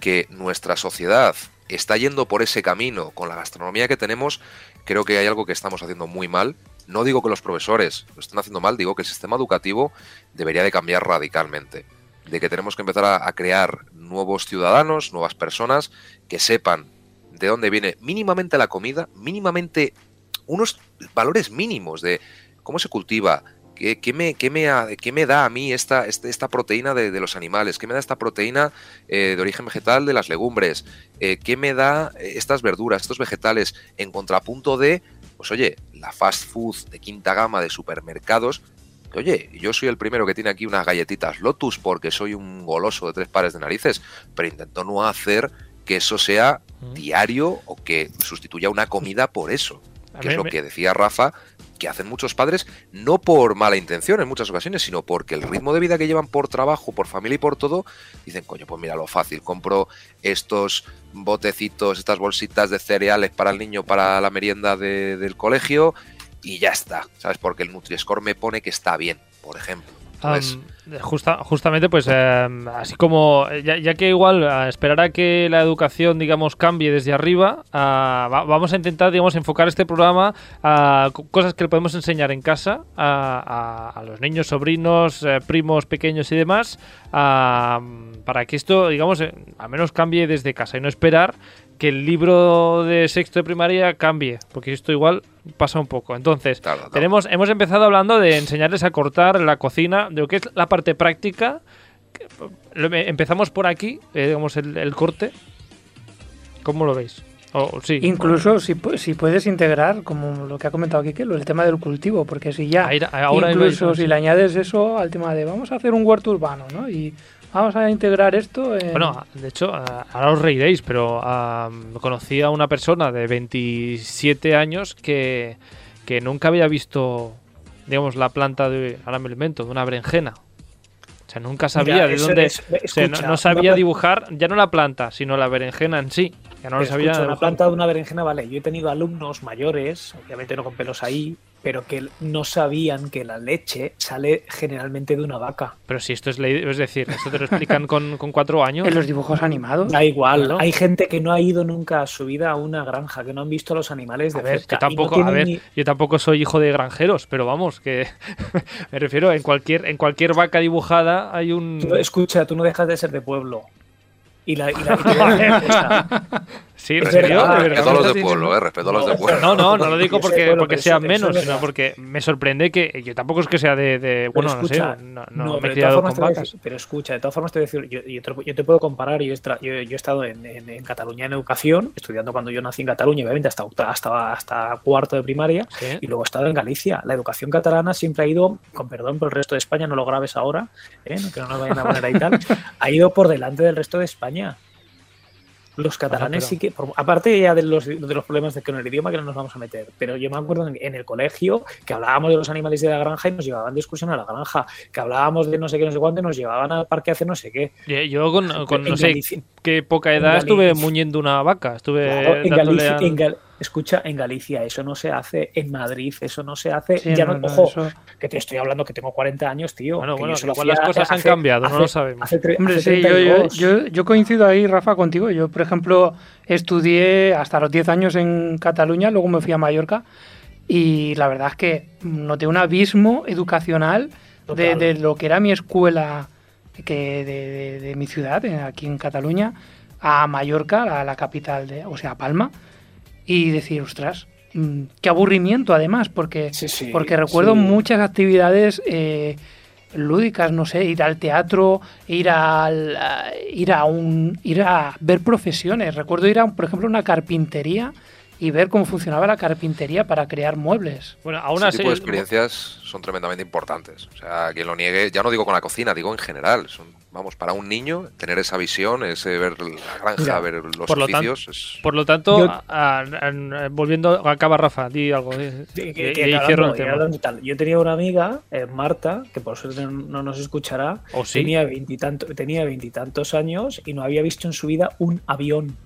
[SPEAKER 2] que nuestra sociedad está yendo por ese camino con la gastronomía que tenemos, creo que hay algo que estamos haciendo muy mal. No digo que los profesores lo estén haciendo mal, digo que el sistema educativo debería de cambiar radicalmente. De que tenemos que empezar a, a crear nuevos ciudadanos, nuevas personas que sepan de dónde viene mínimamente la comida, mínimamente unos valores mínimos de ¿Cómo se cultiva? ¿Qué, me, me, me, da a mí esta, este, esta proteína de, los animales? ¿Qué me da esta proteína eh, de origen vegetal de las legumbres? Eh, ¿Qué me da eh, estas verduras, estos vegetales? En contrapunto de, pues oye, la fast food de quinta gama de supermercados. Que, oye, yo soy el primero que tiene aquí unas galletitas Lotus porque soy un goloso de tres pares de narices, pero intento no hacer que eso sea diario o que sustituya una comida por eso. Que es lo que decía Rafa, que hacen muchos padres, no por mala intención en muchas ocasiones, sino porque el ritmo de vida que llevan por trabajo, por familia y por todo, dicen, coño, pues mira lo fácil, compro estos botecitos, estas bolsitas de cereales para el niño, para la merienda del colegio, y ya está, ¿sabes? Porque el Nutri-Score me pone que está bien, por ejemplo
[SPEAKER 1] justamente, pues em, así como, ya, que igual a esperar a que la educación, digamos, cambie desde arriba, vamos a intentar, digamos, enfocar este programa a cosas que le podemos enseñar en casa a, los niños, sobrinos, eh, primos pequeños y demás, para que esto, digamos, eh, al menos cambie desde casa y no esperar que el libro de sexto de primaria cambie, porque esto igual pasa un poco. Entonces, tenemos hemos empezado hablando de enseñarles a cortar la cocina, de lo que es la parte práctica. Empezamos por aquí, eh, digamos, el, corte. ¿Cómo lo veis? sí,
[SPEAKER 3] Incluso si, si, puedes integrar, como lo que ha comentado Kike, el tema del cultivo, porque si ya, ahora incluso si le añades eso al tema de vamos a hacer un huerto urbano, ¿no? Y vamos a integrar esto.
[SPEAKER 1] Bueno, de hecho, ahora os reiréis, pero conocí a una persona de 27 años que, que nunca había visto, digamos, la planta de, ahora me alimento, de una berenjena. O sea, nunca sabía de dónde. no, sabía dibujar ya no la planta, sino la berenjena en sí. Ya no lo sabía.
[SPEAKER 4] una planta de una berenjena, vale. Yo he tenido alumnos mayores, obviamente no con pelos ahí, pero que no sabían que la leche sale generalmente de una vaca.
[SPEAKER 1] Pero si esto es ley, es decir, esto te lo explican con, cuatro años.
[SPEAKER 3] En los dibujos animados.
[SPEAKER 4] Da igual, ¿no? Hay gente que no ha ido nunca a su vida a una granja, que no han visto los animales de
[SPEAKER 1] a Yo tampoco, a ver, yo tampoco soy hijo de granjeros, pero vamos, que me refiero, en cualquier, en cualquier vaca dibujada hay un.
[SPEAKER 4] escucha, tú no dejas de ser de pueblo y la, y la,
[SPEAKER 1] Sí, Respeto
[SPEAKER 2] a los de pueblo, eh, respeto a los de pueblo.
[SPEAKER 1] No, no, no lo digo porque, porque sean menos, sino porque me sorprende que yo tampoco es que sea de, de bueno, no sé, no, no, me he criado con vacas.
[SPEAKER 4] pero escucha, de todas formas te voy a decir, yo, yo, te, yo te, puedo comparar, yo, yo, he estado en, en, Cataluña en educación, estudiando cuando yo nací en Cataluña, obviamente hasta, hasta, hasta cuarto de primaria, y luego he estado en Galicia. La educación catalana siempre ha ido, con perdón por el resto de España, no lo grabes ahora, ¿eh? que no nos vayan a poner ahí tal, ha ido por delante del resto de España. Los catalanes sí que, aparte ya de los, de los problemas de con el idioma que no nos vamos a meter, pero yo me acuerdo en, el colegio que hablábamos de los animales de la granja y nos llevaban de excursión a la granja, que hablábamos de no sé qué, no sé cuánto y nos llevaban al parque a hacer no sé qué.
[SPEAKER 1] Yo con, no sé qué poca edad estuve muñendo una vaca, estuve
[SPEAKER 4] en, Galicia, Escucha, en Galicia eso no se hace, en Madrid eso no se hace. ya no, ojo, que te estoy hablando que tengo 40 años, tío.
[SPEAKER 1] Bueno, bueno, igual las cosas han cambiado, no lo sabemos.
[SPEAKER 3] Hombre, sí, yo, yo, yo, coincido ahí, Rafa, contigo. Yo, por ejemplo, estudié hasta los 10 años en Cataluña, luego me fui a Mallorca y la verdad es que noté un abismo educacional de, de, lo que era mi escuela que de, de, mi ciudad, aquí en Cataluña, a Mallorca, a la capital, de, o sea, a Palma y decir, ostras, mm, qué aburrimiento además, porque, porque recuerdo muchas actividades eh, lúdicas, no sé, ir al teatro, ir al ir a un ir a ver profesiones. Recuerdo ir a, por ejemplo, a una carpintería y ver cómo funcionaba la carpintería para crear muebles.
[SPEAKER 2] Bueno, aún así. tipo de experiencias son tremendamente importantes. O sea, quien lo niegue, ya no digo con la cocina, digo en general. Son, vamos, para un niño, tener esa visión, ese ver la granja, ver los por oficios.
[SPEAKER 1] Por lo tanto, volviendo, acaba Rafa, di algo.
[SPEAKER 4] Yo tenía una amiga, eh, Marta, que por suerte no nos escuchará,
[SPEAKER 1] ¿Oh,
[SPEAKER 4] tenía veintitantos años y no había visto en su vida un avión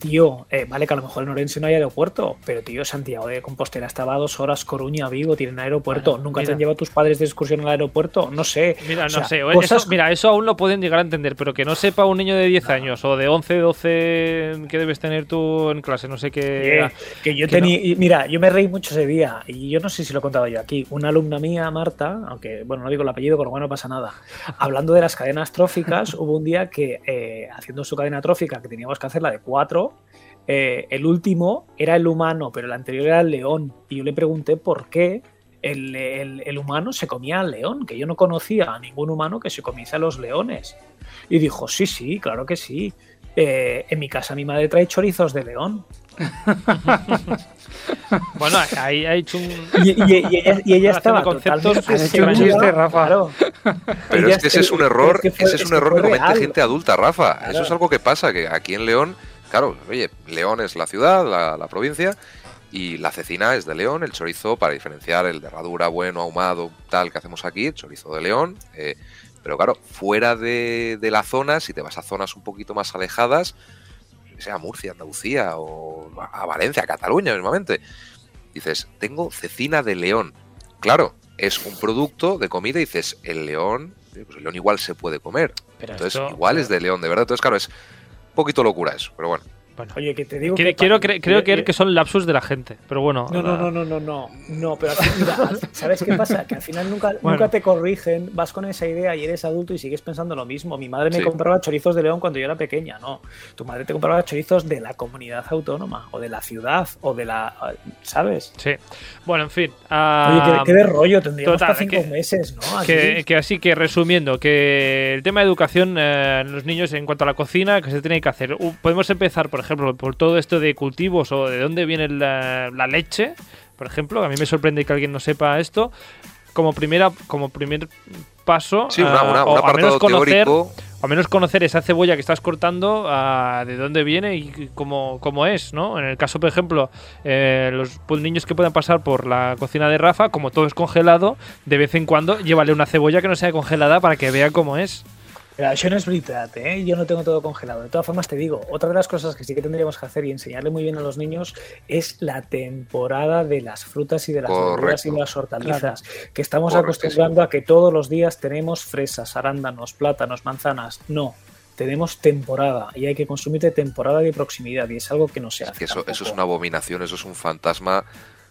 [SPEAKER 4] tío, eh, vale que a lo mejor en Orense no hay aeropuerto, pero tío, Santiago de Compostela estaba dos horas, Coruña, Vigo, tienen aeropuerto. ¿Nunca te han llevado tus padres de excursión al aeropuerto? No sé.
[SPEAKER 1] Mira, no sé. Eso, mira, eso aún lo pueden llegar a entender, pero que no sepa un niño de 10 años o de 11, 12 que debes tener tú en clase, no sé qué.
[SPEAKER 4] que yo tenía. Mira, yo me reí mucho ese día y yo no sé si lo he contado yo aquí. Una alumna mía, Marta, aunque, bueno, no digo el apellido, pero bueno, no pasa nada. Hablando de las cadenas tróficas, hubo un día que, eh, haciendo su cadena trófica, que teníamos que hacerla de eh, el último era el humano, pero el anterior era el león. Y yo le pregunté por qué el, humano se comía al león, que yo no conocía a ningún humano que se comiese a los leones. Y dijo, sí, sí, claro que sí. Eh, en mi casa mi madre trae chorizos de león.
[SPEAKER 1] bueno, ahí ha hecho un.
[SPEAKER 4] Y, ella, estaba conceptos
[SPEAKER 2] Rafa. Pero es que ese es un error, ese es un error que comete gente adulta, Rafa. Eso es algo que pasa, que aquí en León Claro, oye, León es la ciudad, la, provincia, y la cecina es de León, el chorizo, para diferenciar el de herradura bueno, ahumado, tal que hacemos aquí, el chorizo de León. Eh, pero claro, fuera de, la zona, si te vas a zonas un poquito más alejadas, sea Murcia, Andalucía o a Valencia, a Cataluña mismamente, dices, tengo cecina de León. Claro, es un producto de comida y dices, el león, pues el león igual se puede comer. Pero Entonces, igual es de león, de verdad. Entonces, claro, es poquito locura eso, pero bueno.
[SPEAKER 4] Oye, que te digo
[SPEAKER 1] que quiero, creo que, que son lapsus de la gente, pero bueno.
[SPEAKER 4] No, no, no, no, no, no, no, pero mira, ¿sabes qué pasa? Que al final nunca, nunca te corrigen, vas con esa idea y eres adulto y sigues pensando lo mismo. Mi madre me compraba chorizos de león cuando yo era pequeña, no. Tu madre te compraba chorizos de la comunidad autónoma o de la ciudad o de la, ¿sabes?
[SPEAKER 1] Sí. Bueno, en fin.
[SPEAKER 4] Oye, qué, de rollo, tendríamos total, cinco meses, ¿no?
[SPEAKER 1] Que, así que resumiendo, que el tema de educación eh, los niños en cuanto a la cocina, que se tiene que hacer. podemos empezar, por ejemplo, ejemplo, por todo esto de cultivos o de dónde viene la, leche, por ejemplo, a mí me sorprende que alguien no sepa esto. Como primera, como primer paso.
[SPEAKER 2] Sí, una,
[SPEAKER 1] ah,
[SPEAKER 2] una,
[SPEAKER 1] o al menos conocer, o al menos conocer esa cebolla que estás cortando, ah, de dónde viene y cómo, cómo es, ¿no? En el caso, por ejemplo, eh, los pues, niños que puedan pasar por la cocina de Rafa, como todo es congelado, de vez en cuando llévale una cebolla que no sea congelada para que vea cómo es.
[SPEAKER 4] Pero eso no es verdad, ¿eh? yo no tengo todo congelado. De todas formas, te digo, otra de las cosas que sí que tendríamos que hacer y enseñarle muy bien a los niños es la temporada de las frutas y de las verduras y de las hortalizas. Que estamos acostumbrando a que todos los días tenemos fresas, arándanos, plátanos, manzanas. No, tenemos temporada y hay que consumir de temporada de proximidad y es algo que no se hace.
[SPEAKER 2] Es que eso, eso, es una abominación, eso es un fantasma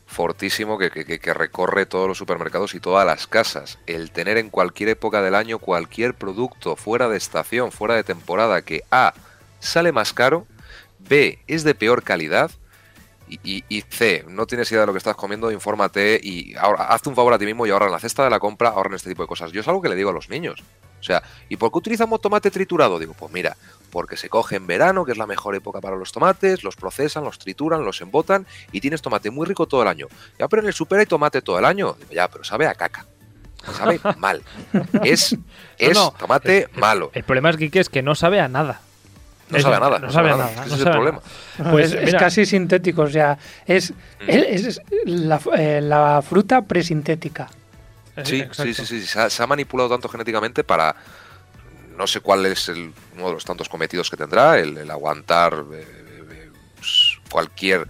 [SPEAKER 2] fortísimo que, recorre todos los supermercados y todas las casas. El tener en cualquier época del año cualquier producto fuera de estación, fuera de temporada, que A sale más caro, B es de peor calidad y, C no tienes idea de lo que estás comiendo, infórmate y ahora hazte un favor a ti mismo y ahora en la cesta de la compra ahorren este tipo de cosas. Yo es algo que le digo a los niños. O sea, ¿y por qué utilizamos tomate triturado? Digo, pues mira, porque se coge en verano, que es la mejor época para los tomates, los procesan, los trituran, los embotan y tienes tomate muy rico todo el año. Ya, pero en el super hay tomate todo el año. Digo, ya, pero sabe a caca. Sabe mal. Es, es no, no. tomate
[SPEAKER 1] el,
[SPEAKER 2] malo.
[SPEAKER 1] El, problema es que es que no sabe a nada.
[SPEAKER 2] No sabe a nada.
[SPEAKER 1] No, sabe a nada.
[SPEAKER 2] Ese
[SPEAKER 1] no
[SPEAKER 2] es
[SPEAKER 1] sabe
[SPEAKER 2] el problema.
[SPEAKER 3] Pues, es, es, casi sintético, o sea, es, mm. es la, eh, la fruta presintética.
[SPEAKER 2] Sí, sí, sí, sí, se ha, se ha, manipulado tanto genéticamente para. No sé cuál es el, uno de los tantos cometidos que tendrá, el, el aguantar eh, eh, pues, cualquier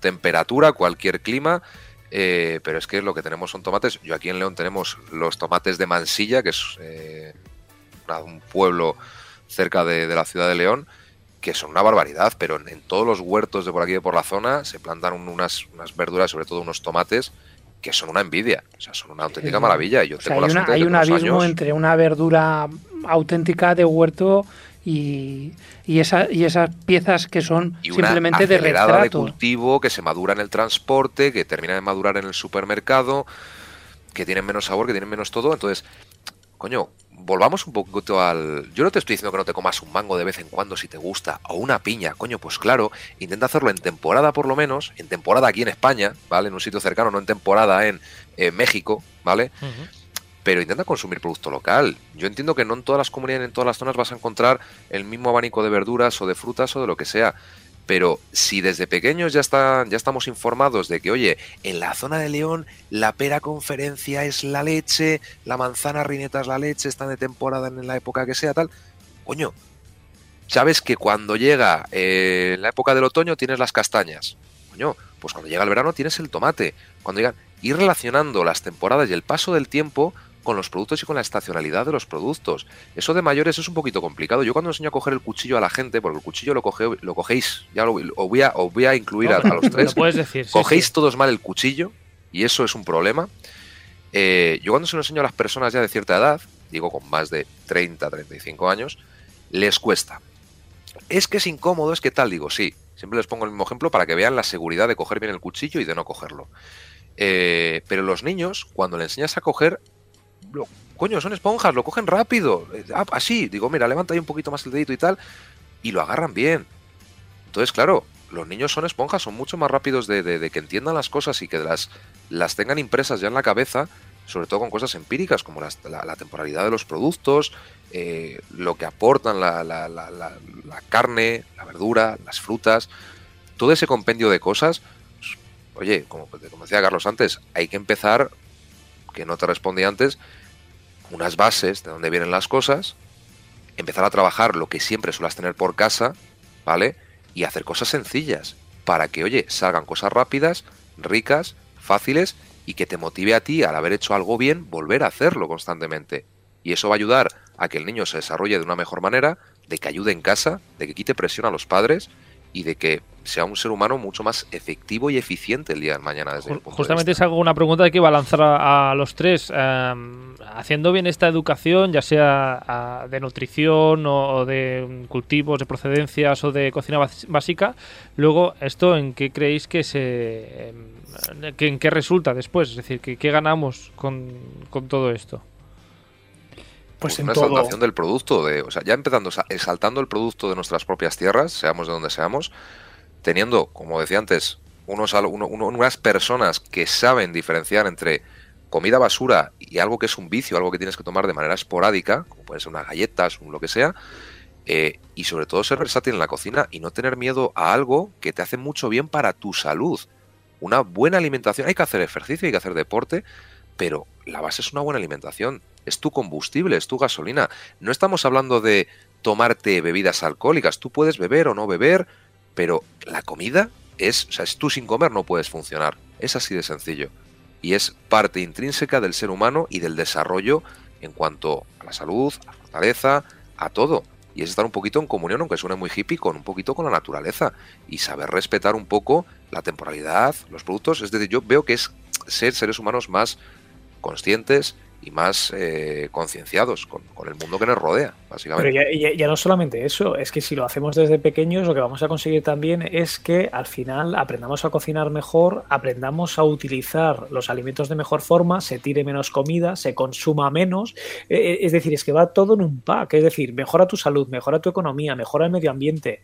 [SPEAKER 2] temperatura, cualquier clima. Eh, pero es que lo que tenemos son tomates. Yo aquí en León tenemos los tomates de Mansilla, que es eh, un pueblo cerca de, de, la ciudad de León, que son una barbaridad, pero en, en, todos los huertos de por aquí de por la zona se plantan unas, unas verduras, sobre todo unos tomates, que son una envidia, o sea, son una auténtica maravilla. Yo
[SPEAKER 3] o sea, hay, una, hay un abismo años... entre una verdura auténtica de huerto y, y, esa, y esas piezas que son
[SPEAKER 2] y
[SPEAKER 3] simplemente de retrato.
[SPEAKER 2] de cultivo que se madura en el transporte, que termina de madurar en el supermercado, que tienen menos sabor, que tienen menos todo. Entonces, coño, volvamos un poquito al. Yo no te estoy diciendo que no te comas un mango de vez en cuando si te gusta, o una piña, coño, pues claro, intenta hacerlo en temporada por lo menos, en temporada aquí en España, ¿vale? En un sitio cercano, no en temporada en eh, México, ¿vale? Uh -huh. Pero intenta consumir producto local. Yo entiendo que no en todas las comunidades, en todas las zonas vas a encontrar el mismo abanico de verduras o de frutas o de lo que sea. Pero si desde pequeños ya, está, ya estamos informados de que, oye, en la zona de León la pera conferencia es la leche, la manzana rineta es la leche, están de temporada en la época que sea, tal, coño, sabes que cuando llega eh, la época del otoño tienes las castañas, coño, pues cuando llega el verano tienes el tomate, cuando llegan, ir relacionando las temporadas y el paso del tiempo con los productos y con la estacionalidad de los productos. Eso de mayores es un poquito complicado. Yo cuando enseño a coger el cuchillo a la gente, porque el cuchillo lo, coge, lo cogéis, ya lo, os, voy a, os voy a incluir no, a, a, los tres.
[SPEAKER 1] Lo puedes decir.
[SPEAKER 2] Cogéis
[SPEAKER 1] sí, sí.
[SPEAKER 2] todos mal el cuchillo y eso es un problema. Eh, yo cuando se lo enseño a las personas ya de cierta edad, digo con más de 30, 35 años, les cuesta. Es que es incómodo, es que tal, digo, sí. Siempre les pongo el mismo ejemplo para que vean la seguridad de coger bien el cuchillo y de no cogerlo. Eh, pero los niños, cuando le enseñas a coger, coño, son esponjas, lo cogen rápido. Ah, así, digo, mira, levanta ahí un poquito más el dedito y tal, y lo agarran bien. Entonces, claro, los niños son esponjas, son mucho más rápidos de, que entiendan las cosas y que las, las, tengan impresas ya en la cabeza, sobre todo con cosas empíricas como la, temporalidad de los productos, eh, lo que aportan la, carne, la verdura, las frutas, todo ese compendio de cosas. Oye, como, como decía Carlos antes, hay que empezar, que no te respondí antes, unas bases de dónde vienen las cosas, empezar a trabajar lo que siempre suelas tener por casa, ¿vale? Y hacer cosas sencillas para que, oye, salgan cosas rápidas, ricas, fáciles y que te motive a ti, al haber hecho algo bien, volver a hacerlo constantemente. Y eso va a ayudar a que el niño se desarrolle de una mejor manera, de que ayude en casa, de que quite presión a los padres y de que sea un ser humano mucho más efectivo y eficiente el día de mañana. Desde
[SPEAKER 1] Justamente es algo, una pregunta que iba a lanzar a, a los tres. Eh, haciendo bien esta educación, ya sea a, de nutrición o, o, de cultivos, de procedencias o de cocina básica, luego, ¿esto en qué creéis que se... Eh, que, en qué resulta después? Es decir, ¿qué, qué ganamos con, con todo esto?
[SPEAKER 2] Pues, una todo... exaltación del producto, de, o sea, ya empezando, exaltando el producto de nuestras propias tierras, seamos de donde seamos, teniendo, como decía antes, unos, uno, uno, unas personas que saben diferenciar entre comida basura y algo que es un vicio, algo que tienes que tomar de manera esporádica, como pueden ser unas galletas, un lo que sea, eh, y sobre todo ser versátil en la cocina y no tener miedo a algo que te hace mucho bien para tu salud. Una buena alimentación, hay que hacer ejercicio, hay que hacer deporte, pero la base es una buena alimentación, es tu combustible, es tu gasolina. No estamos hablando de tomarte bebidas alcohólicas, tú puedes beber o no beber, pero la comida es, o sea, es tú sin comer no puedes funcionar, es así de sencillo. Y es parte intrínseca del ser humano y del desarrollo en cuanto a la salud, a la fortaleza, a todo y es estar un poquito en comunión, aunque suene muy hippie, con un poquito con la naturaleza y saber respetar un poco la temporalidad, los productos. Es decir, yo veo que es ser seres humanos más conscientes y más eh, concienciados con, el mundo que nos rodea, básicamente.
[SPEAKER 4] Pero ya, no solamente eso, es que si lo hacemos desde pequeños, lo que vamos a conseguir también es que al final aprendamos a cocinar mejor, aprendamos a utilizar los alimentos de mejor forma, se tire menos comida, se consuma menos. Eh, eh, es decir, es que va todo en un pack, es decir, mejora tu salud, mejora tu economía, mejora el medio ambiente.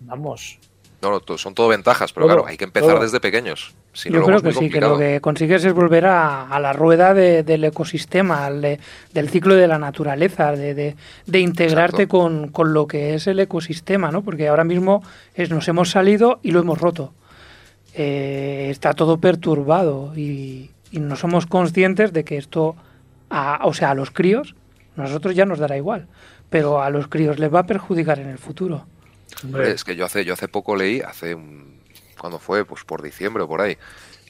[SPEAKER 4] Vamos,
[SPEAKER 2] no, son todo ventajas, pero claro, hay que empezar desde pequeños.
[SPEAKER 3] Yo creo que sí, que lo que consigues es volver a, la rueda del ecosistema, del ciclo de la naturaleza, de, integrarte con, lo que es el ecosistema, ¿no? Porque ahora mismo es, nos hemos salido y lo hemos roto. Eh, está todo perturbado y, no somos conscientes de que esto, o sea, a los críos, nosotros ya nos dará igual, pero a los críos les va a perjudicar en el futuro.
[SPEAKER 2] Es que yo hace, yo hace poco leí, hace un, cuando fue, pues por diciembre o por ahí,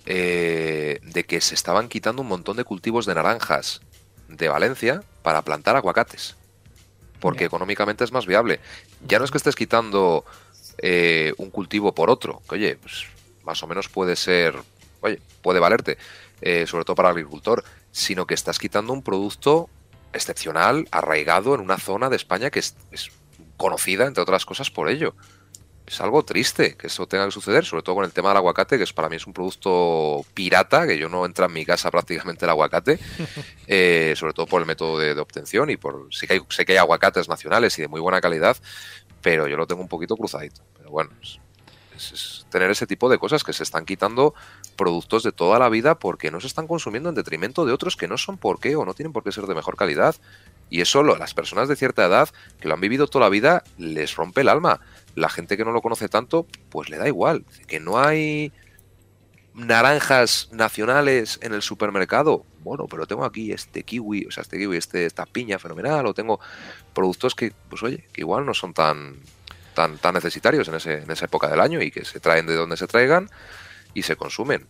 [SPEAKER 2] eh, de que se estaban quitando un montón de cultivos de naranjas de Valencia para plantar aguacates. Porque económicamente es más viable. Ya no es que estés quitando eh, un cultivo por otro, que oye, pues más o menos puede ser, oye, puede valerte, eh, sobre todo para el agricultor, sino que estás quitando un producto excepcional, arraigado en una zona de España que es conocida, entre otras cosas, por ello. Es algo triste que eso tenga que suceder, sobre todo con el tema del aguacate, que es para mí es un producto pirata, que yo no entra en mi casa prácticamente el aguacate, eh, sobre todo por el método de, obtención y por sí que hay, sé que hay aguacates nacionales y de muy buena calidad, pero yo lo tengo un poquito cruzadito. Pero bueno, es, tener ese tipo de cosas que se están quitando productos de toda la vida porque no se están consumiendo en detrimento de otros que no son por qué o no tienen por qué ser de mejor calidad. Y eso a las personas de cierta edad que lo han vivido toda la vida les rompe el alma. La gente que no lo conoce tanto, pues le da igual. Que no hay naranjas nacionales en el supermercado. Bueno, pero tengo aquí este kiwi, o sea, este kiwi, este, esta piña fenomenal, o tengo productos que, pues oye, que igual no son tan, tan, tan necesitarios en, ese, en esa época del año y que se traen de donde se traigan y se consumen.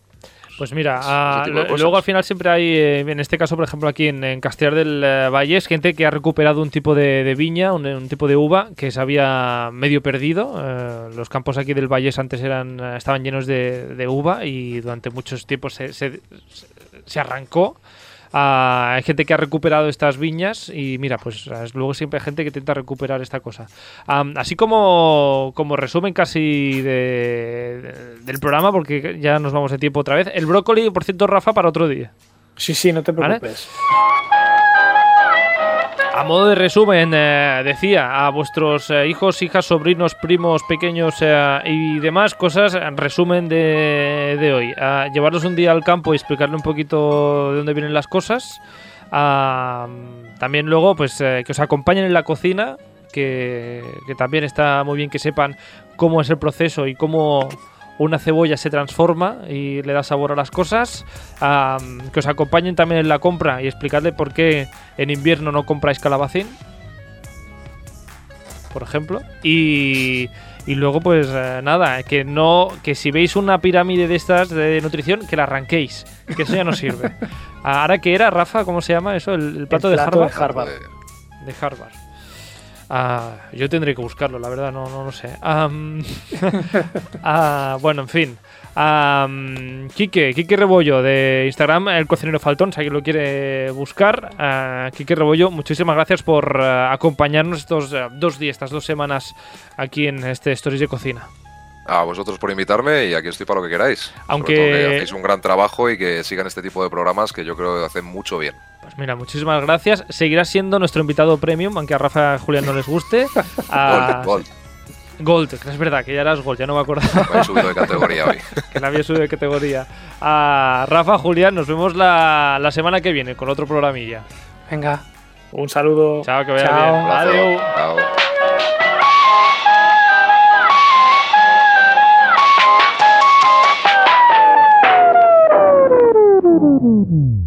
[SPEAKER 1] Pues mira, ah, luego al final siempre hay, eh, en este caso, por ejemplo, aquí en, en Castellar del eh, Valle, es gente que ha recuperado un tipo de, viña, un, tipo de uva que se había medio perdido. Eh, los campos aquí del Valle antes eran estaban llenos de, uva y durante muchos tiempos se, se arrancó hay gente que ha recuperado estas viñas y mira, pues luego siempre hay gente que intenta recuperar esta cosa. así como, como resumen casi del programa, porque ya nos vamos de tiempo otra vez, el brócoli, por cierto, Rafa, para otro día.
[SPEAKER 4] Sí, sí, no te preocupes.
[SPEAKER 1] A modo de resumen, eh, decía a vuestros eh, hijos, hijas, sobrinos, primos, pequeños eh, y demás cosas, resumen de, de hoy. llevarlos un día al campo y explicarle un poquito de dónde vienen las cosas. también luego, pues que os acompañen en la cocina, que, que también está muy bien que sepan cómo es el proceso y cómo una cebolla se transforma y le da sabor a las cosas. que os acompañen también en la compra y explicarle por qué en invierno no compráis calabacín. Por ejemplo. Y, y luego, pues eh, nada, que no. Que si veis una pirámide de estas de nutrición, que la arranquéis. Que eso ya no sirve. Ahora que era, Rafa, ¿cómo se llama eso? El, plato, de Harvard.
[SPEAKER 4] De Harvard.
[SPEAKER 1] De Harvard. Ah, yo tendré que buscarlo, la verdad, no, no lo sé. Ah, bueno, en fin. Um, Quique, Quique Rebollo de Instagram, el cocinero Faltón, si alguien lo quiere buscar. Uh, Quique Rebollo, muchísimas gracias por eh, acompañarnos estos eh, dos días, estas dos semanas aquí en este Stories de Cocina.
[SPEAKER 2] A vosotros por invitarme y aquí estoy para lo que queráis.
[SPEAKER 1] Aunque que
[SPEAKER 2] hacéis un gran trabajo y que sigan este tipo de programas que yo creo que hacen mucho bien.
[SPEAKER 1] Pues mira, muchísimas gracias. Seguirá siendo nuestro invitado premium, aunque a Rafa y a Julián no les guste. Gold, es verdad que ya eras Gold, ya no me acuerdo.
[SPEAKER 2] Me he subido de categoría hoy.
[SPEAKER 1] que la había subido de categoría. A Rafa, Julián, nos vemos la, la semana que viene con otro programilla.
[SPEAKER 3] Venga.
[SPEAKER 4] Un saludo.
[SPEAKER 1] Chao, que vaya
[SPEAKER 3] Chao.
[SPEAKER 1] bien. Adiós.
[SPEAKER 2] Chao. Mm-hmm.